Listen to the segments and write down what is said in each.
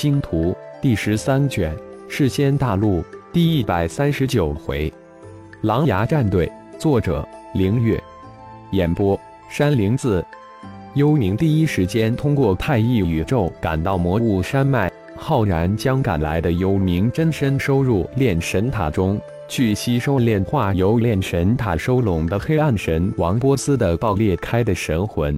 星图》第十三卷世仙大陆第一百三十九回，狼牙战队，作者：凌月，演播：山灵子。幽冥第一时间通过太一宇宙赶到魔物山脉，浩然将赶来的幽冥真身收入炼神塔中，去吸收炼化由炼神塔收拢的黑暗神王波斯的爆裂开的神魂。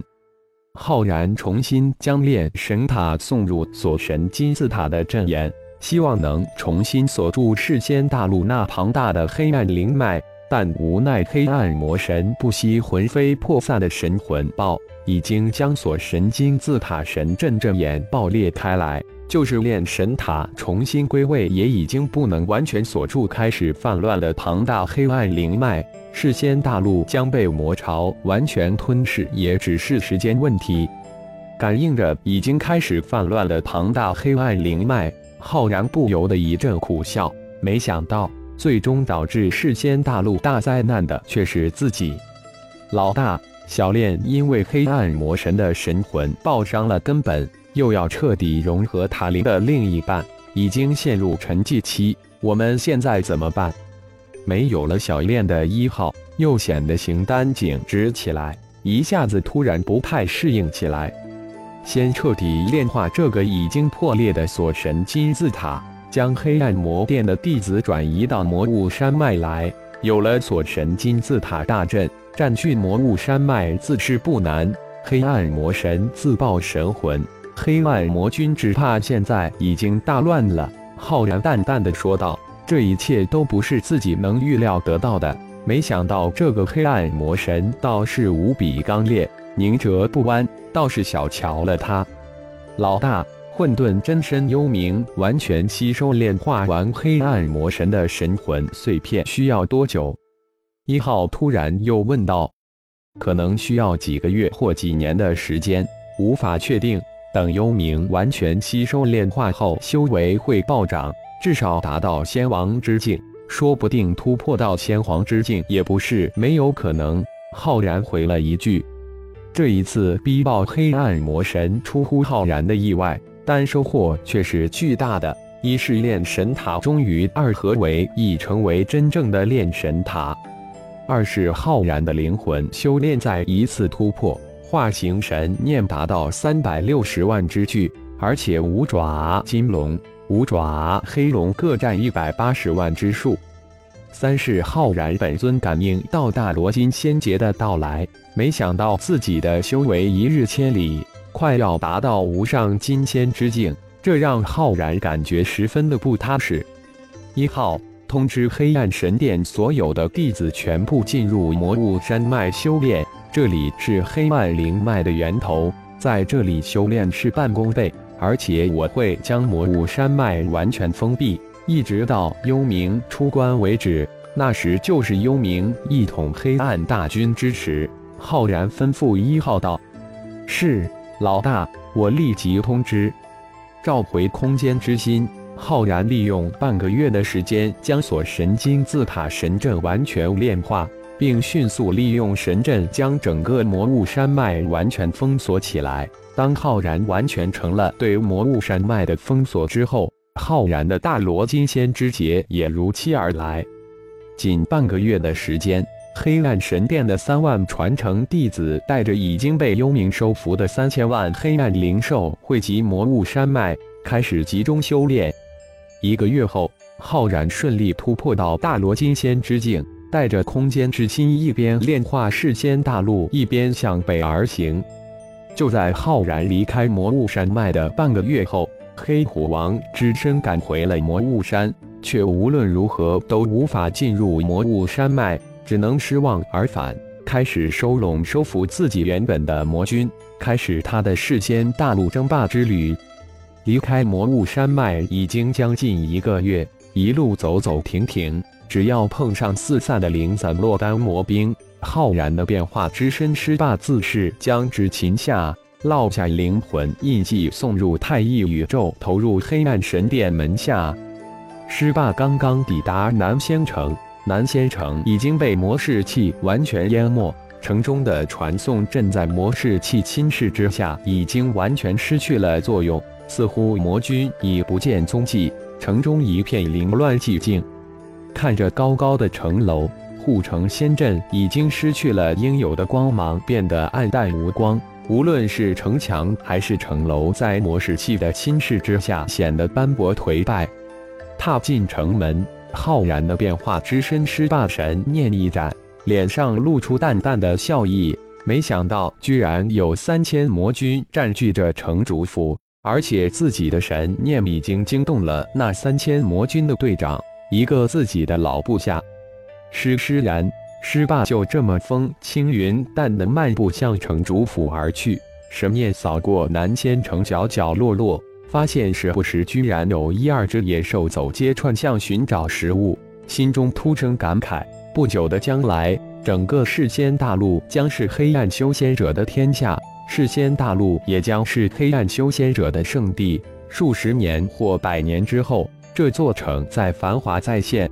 浩然重新将炼神塔送入锁神金字塔的阵眼，希望能重新锁住世间大陆那庞大的黑暗灵脉。但无奈黑暗魔神不惜魂飞魄散的神魂爆，已经将锁神金字塔神阵阵眼爆裂开来。就是炼神塔重新归位，也已经不能完全锁住开始泛乱的庞大黑暗灵脉。世间大陆将被魔潮完全吞噬，也只是时间问题。感应着已经开始泛乱的庞大黑暗灵脉，浩然不由得一阵苦笑。没想到，最终导致世间大陆大灾难的却是自己。老大，小炼因为黑暗魔神的神魂爆伤了根本。又要彻底融合塔灵的另一半，已经陷入沉寂期。我们现在怎么办？没有了小炼的一号，又显得形单景直起来，一下子突然不太适应起来。先彻底炼化这个已经破裂的锁神金字塔，将黑暗魔殿的弟子转移到魔物山脉来。有了锁神金字塔大阵，占据魔物山脉自是不难。黑暗魔神自爆神魂。黑暗魔君只怕现在已经大乱了。”浩然淡淡的说道，“这一切都不是自己能预料得到的。没想到这个黑暗魔神倒是无比刚烈，宁折不弯，倒是小瞧了他。老大，混沌真身幽冥完全吸收炼化完黑暗魔神的神魂碎片需要多久？”一号突然又问道，“可能需要几个月或几年的时间，无法确定。”等幽冥完全吸收炼化后，修为会暴涨，至少达到仙王之境，说不定突破到仙皇之境也不是没有可能。浩然回了一句：“这一次逼爆黑暗魔神，出乎浩然的意外，但收获却是巨大的。一是炼神塔终于二合为一，成为真正的炼神塔；二是浩然的灵魂修炼再一次突破。”化形神念达到三百六十万之巨，而且五爪金龙、五爪黑龙各占一百八十万之数。三是浩然本尊感应到大罗金仙劫的到来，没想到自己的修为一日千里，快要达到无上金仙之境，这让浩然感觉十分的不踏实。一号通知黑暗神殿所有的弟子全部进入魔物山脉修炼。这里是黑暗灵脉的源头，在这里修炼事半功倍，而且我会将魔物山脉完全封闭，一直到幽冥出关为止。那时就是幽冥一统黑暗大军之时。浩然吩咐一号道：“是，老大，我立即通知。”召回空间之心，浩然利用半个月的时间，将锁神金字塔神阵完全炼化。并迅速利用神阵将整个魔物山脉完全封锁起来。当浩然完全成了对魔物山脉的封锁之后，浩然的大罗金仙之劫也如期而来。仅半个月的时间，黑暗神殿的三万传承弟子带着已经被幽冥收服的三千万黑暗灵兽汇集魔物山脉，开始集中修炼。一个月后，浩然顺利突破到大罗金仙之境。带着空间之心，一边炼化世间大陆，一边向北而行。就在浩然离开魔物山脉的半个月后，黑虎王只身赶回了魔物山，却无论如何都无法进入魔物山脉，只能失望而返，开始收拢、收服自己原本的魔军，开始他的世间大陆争霸之旅。离开魔物山脉已经将近一个月，一路走走停停。只要碰上四散的零散落单魔兵，浩然的变化之身尸霸自是将之擒下，烙下灵魂印记，送入太一宇宙，投入黑暗神殿门下。尸霸刚刚抵达南仙城，南仙城已经被魔士气完全淹没，城中的传送阵在魔士气侵蚀之下，已经完全失去了作用。似乎魔君已不见踪迹，城中一片凌乱寂静。看着高高的城楼，护城仙阵已经失去了应有的光芒，变得暗淡无光。无论是城墙还是城楼，在魔石器的侵蚀之下，显得斑驳颓败。踏进城门，浩然的变化之身，师霸神念一展，脸上露出淡淡的笑意。没想到，居然有三千魔军占据着城主府，而且自己的神念已经惊动了那三千魔军的队长，一个自己的老部下。施施然。师霸就这么风轻云淡的漫步向城主府而去，神念扫过南仙城角角落落，发现时不时居然有一二只野兽走街串巷寻找食物，心中突生感慨：不久的将来，整个世仙大陆将是黑暗修仙者的天下，世仙大陆也将是黑暗修仙者的圣地。数十年或百年之后，这座城再繁华再现。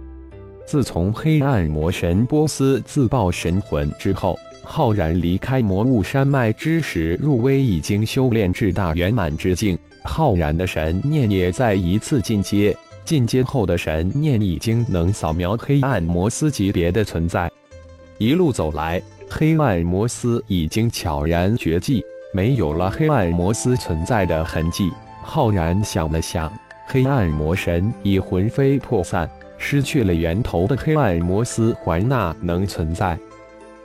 自从黑暗魔神波斯自爆神魂之后，浩然离开魔物山脉之时，入威已经修炼至大圆满之境。浩然的神念也在一次进阶，进阶后的神念已经能扫描黑暗魔斯级别的存在。一路走来，黑暗魔斯已经悄然绝迹，没有了黑暗魔斯存在的痕迹。浩然想了想，黑暗魔神已魂飞魄散。失去了源头的黑暗摩斯环那能存在。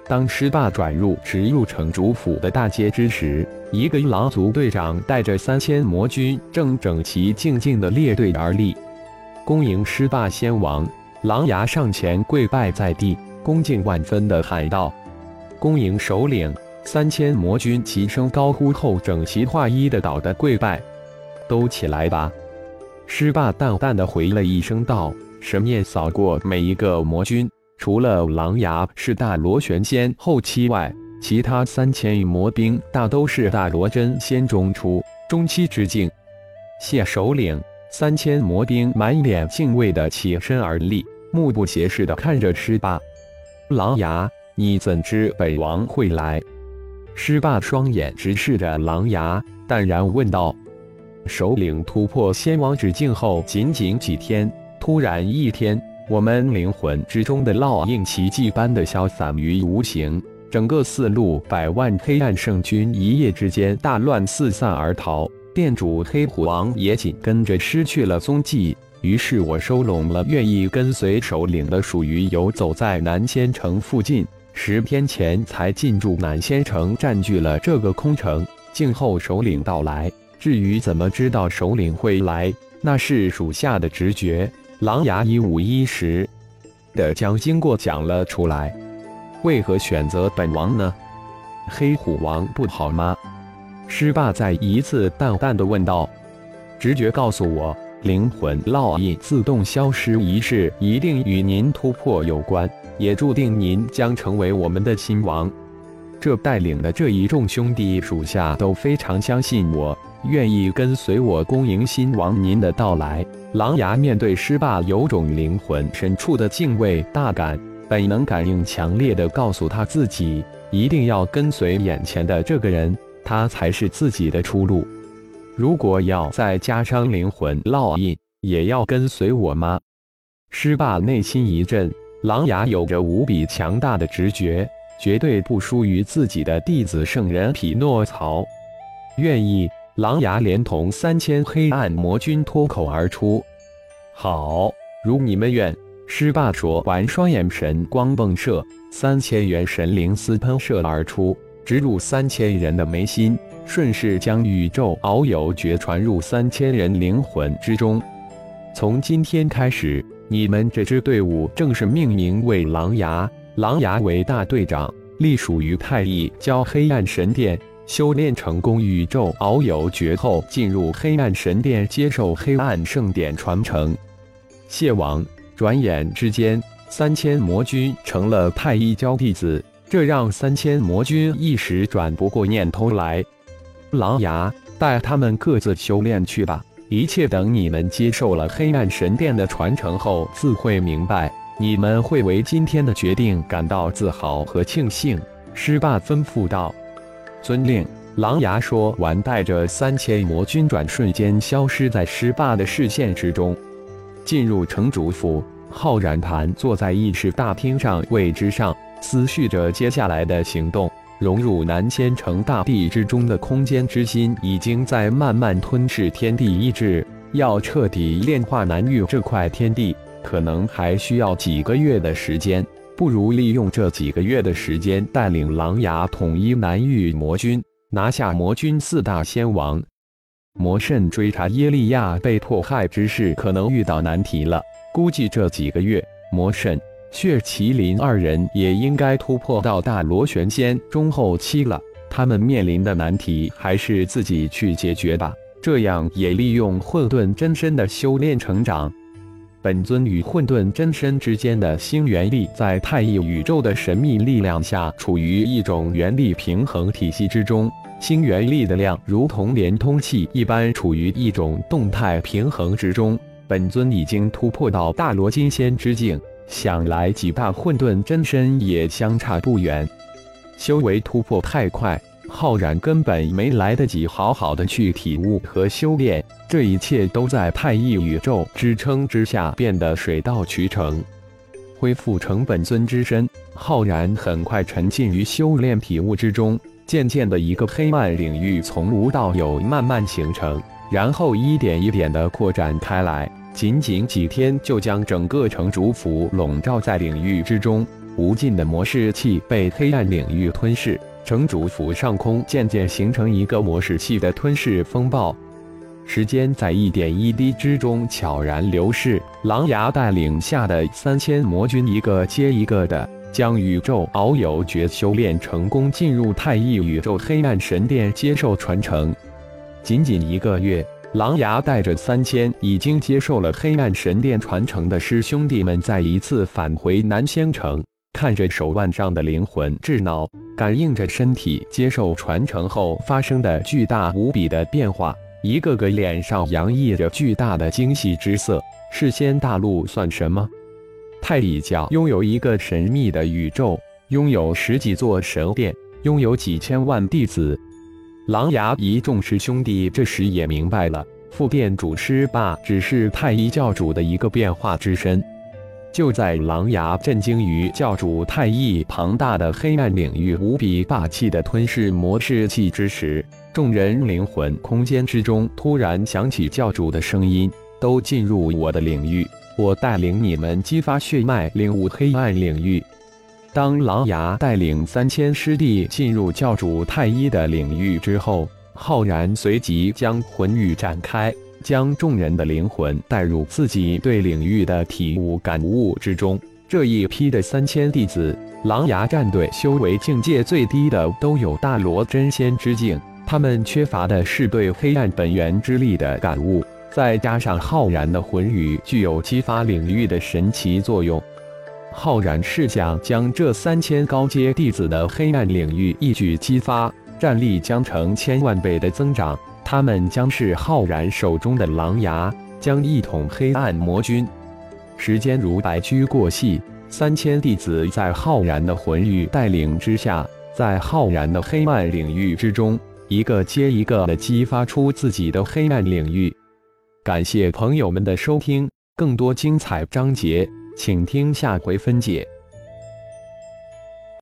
当狮霸转入直入城主府的大街之时，一个狼族队长带着三千魔军正整齐静静地列队而立，恭迎狮霸先王。狼牙上前跪拜在地，恭敬万分的喊道：“恭迎首领！”三千魔军齐声高呼后，整齐划一的倒的跪拜。都起来吧！师霸淡淡地回了一声道。神念扫过每一个魔君，除了狼牙是大罗玄仙后期外，其他三千余魔兵大都是大罗真仙中出、中期之境。谢首领，三千魔兵满脸敬畏的起身而立，目不斜视的看着师霸。狼牙，你怎知本王会来？狮霸双眼直视着狼牙，淡然问道：“首领突破仙王之境后，仅仅几天。”突然一天，我们灵魂之中的烙印奇迹般的消散于无形，整个四路百万黑暗圣军一夜之间大乱四散而逃，店主黑虎王也紧跟着失去了踪迹。于是我收拢了愿意跟随首领的属于游走在南仙城附近，十天前才进驻南仙城，占据了这个空城，静候首领到来。至于怎么知道首领会来，那是属下的直觉。狼牙一五一十的将经过讲了出来。为何选择本王呢？黑虎王不好吗？狮霸再一次淡淡的问道。直觉告诉我，灵魂烙印自动消失一事一定与您突破有关，也注定您将成为我们的新王。这带领的这一众兄弟属下都非常相信我，愿意跟随我恭迎新王您的到来。狼牙面对狮霸，有种灵魂深处的敬畏大感，本能感应强烈的告诉他自己，一定要跟随眼前的这个人，他才是自己的出路。如果要再加上灵魂烙印，也要跟随我吗？狮霸内心一震，狼牙有着无比强大的直觉，绝对不输于自己的弟子圣人匹诺曹。愿意。狼牙连同三千黑暗魔军脱口而出：“好，如你们愿。”师霸说完，双眼神光迸射，三千元神灵丝喷射而出，直入三千人的眉心，顺势将宇宙遨游诀传入三千人灵魂之中。从今天开始，你们这支队伍正式命名为狼牙，狼牙为大队长，隶属于太乙教黑暗神殿。修炼成功，宇宙遨游诀后，进入黑暗神殿，接受黑暗圣典传承。谢王，转眼之间，三千魔君成了太一教弟子，这让三千魔君一时转不过念头来。狼牙，带他们各自修炼去吧，一切等你们接受了黑暗神殿的传承后，自会明白。你们会为今天的决定感到自豪和庆幸。师霸吩咐道。遵令，狼牙说完，带着三千魔军转瞬间消失在师霸的视线之中，进入城主府。浩然盘坐在议事大厅上位之上，思绪着接下来的行动。融入南仙城大地之中的空间之心，已经在慢慢吞噬天地意志。要彻底炼化南域这块天地，可能还需要几个月的时间。不如利用这几个月的时间，带领狼牙统一南域魔君，拿下魔君四大仙王。魔圣追查耶利亚被迫害之事，可能遇到难题了。估计这几个月，魔圣、血麒麟二人也应该突破到大螺旋仙中后期了。他们面临的难题，还是自己去解决吧。这样也利用混沌真身的修炼成长。本尊与混沌真身之间的星元力，在太一宇宙的神秘力量下，处于一种原力平衡体系之中。星元力的量如同连通器一般，处于一种动态平衡之中。本尊已经突破到大罗金仙之境，想来几大混沌真身也相差不远。修为突破太快，浩然根本没来得及好好的去体悟和修炼。这一切都在太一宇宙支撑之下变得水到渠成。恢复成本尊之身，浩然很快沉浸于修炼体悟之中。渐渐的，一个黑暗领域从无到有慢慢形成，然后一点一点的扩展开来。仅仅几天，就将整个城主府笼罩在领域之中。无尽的模式器被黑暗领域吞噬，城主府上空渐渐形成一个模式器的吞噬风暴。时间在一点一滴之中悄然流逝，狼牙带领下的三千魔军一个接一个的将宇宙遨游诀修炼成功，进入太一宇宙黑暗神殿接受传承。仅仅一个月，狼牙带着三千已经接受了黑暗神殿传承的师兄弟们，再一次返回南仙城，看着手腕上的灵魂智脑，感应着身体接受传承后发生的巨大无比的变化。一个个脸上洋溢着巨大的惊喜之色。世仙大陆算什么？太乙教拥有一个神秘的宇宙，拥有十几座神殿，拥有几千万弟子。狼牙一众师兄弟这时也明白了，副殿主师霸只是太一教主的一个变化之身。就在狼牙震惊于教主太一庞大的黑暗领域无比霸气的吞噬模式器之时。众人灵魂空间之中突然响起教主的声音：“都进入我的领域，我带领你们激发血脉，领悟黑暗领域。”当狼牙带领三千师弟进入教主太一的领域之后，浩然随即将魂域展开，将众人的灵魂带入自己对领域的体悟感悟之中。这一批的三千弟子，狼牙战队修为境界最低的都有大罗真仙之境。他们缺乏的是对黑暗本源之力的感悟，再加上浩然的魂语具有激发领域的神奇作用。浩然是想将这三千高阶弟子的黑暗领域一举激发，战力将成千万倍的增长。他们将是浩然手中的狼牙，将一统黑暗魔军。时间如白驹过隙，三千弟子在浩然的魂域带领之下，在浩然的黑暗领域之中。一个接一个的激发出自己的黑暗领域。感谢朋友们的收听，更多精彩章节，请听下回分解。